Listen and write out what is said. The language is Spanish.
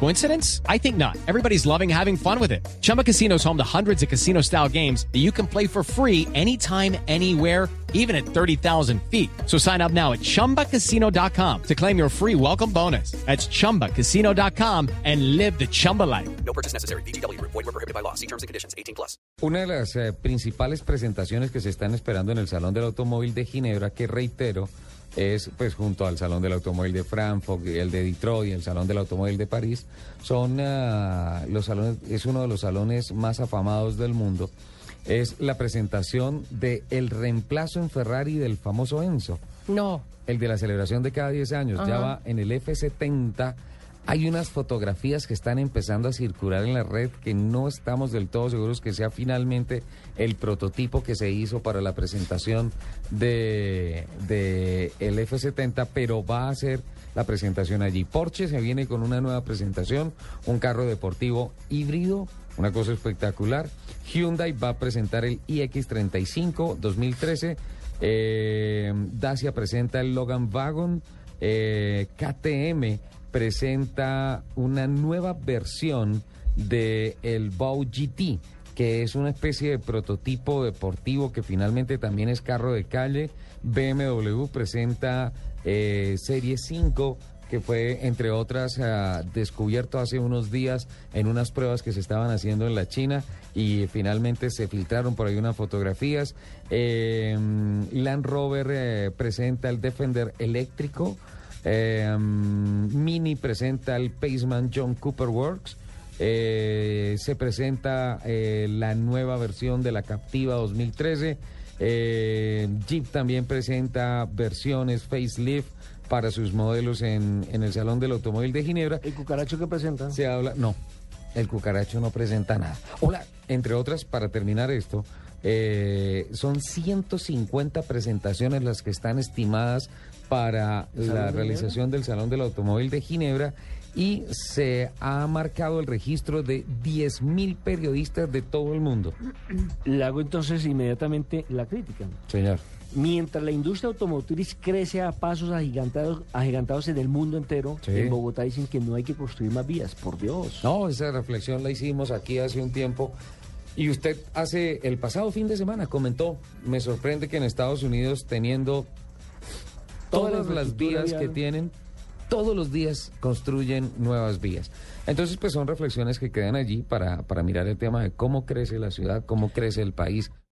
Coincidence? I think not. Everybody's loving having fun with it. Chumba Casino is home to hundreds of casino style games that you can play for free anytime, anywhere, even at 30,000 feet. So sign up now at chumbacasino.com to claim your free welcome bonus. That's chumbacasino.com and live the Chumba life. No purchase necessary. BGW. Void were prohibited by law. See terms and conditions. 18 plus. Una de las eh, principales presentaciones que se están esperando en el Salón del Automóvil de Ginebra, que reitero, es pues junto al Salón del Automóvil de Frankfurt, el de Detroit y el Salón del Automóvil de París, son ah, los salones, es uno de los salones más afamados del mundo. Es la presentación de el reemplazo en Ferrari del famoso Enzo. No. El de la celebración de cada 10 años. Ya va en el F70. Hay unas fotografías que están empezando a circular en la red que no estamos del todo seguros que sea finalmente el prototipo que se hizo para la presentación de, de el F70, pero va a ser la presentación allí. Porsche se viene con una nueva presentación, un carro deportivo híbrido, una cosa espectacular. Hyundai va a presentar el iX35 2013. Eh, Dacia presenta el Logan Wagon. Eh, KTM presenta una nueva versión de el Bow GT, que es una especie de prototipo deportivo que finalmente también es carro de calle. BMW presenta eh, Serie 5 que fue, entre otras, ah, descubierto hace unos días en unas pruebas que se estaban haciendo en la China y finalmente se filtraron por ahí unas fotografías. Eh, Land Rover eh, presenta el Defender eléctrico. Eh, Mini presenta el Paceman John Cooper Works. Eh, se presenta eh, la nueva versión de la Captiva 2013. Eh, Jeep también presenta versiones facelift para sus modelos en, en el Salón del Automóvil de Ginebra. ¿El cucaracho que presenta? Se habla, no, el cucaracho no presenta nada. Hola, entre otras, para terminar esto, eh, son 150 presentaciones las que están estimadas para ¿El Salón la realización del Salón del Automóvil de Ginebra y se ha marcado el registro de 10.000 periodistas de todo el mundo. Le hago entonces inmediatamente la crítica. Señor. Mientras la industria automotriz crece a pasos agigantados, agigantados en el mundo entero, Sí. en Bogotá dicen que no hay que construir más vías, por Dios. No, esa reflexión la hicimos aquí hace un tiempo. Y usted hace el pasado fin de semana comentó, me sorprende que en Estados Unidos teniendo Toda todas la las vías que tienen, todos los días construyen nuevas vías. Entonces, pues son reflexiones que quedan allí para, para mirar el tema de cómo crece la ciudad, cómo crece el país,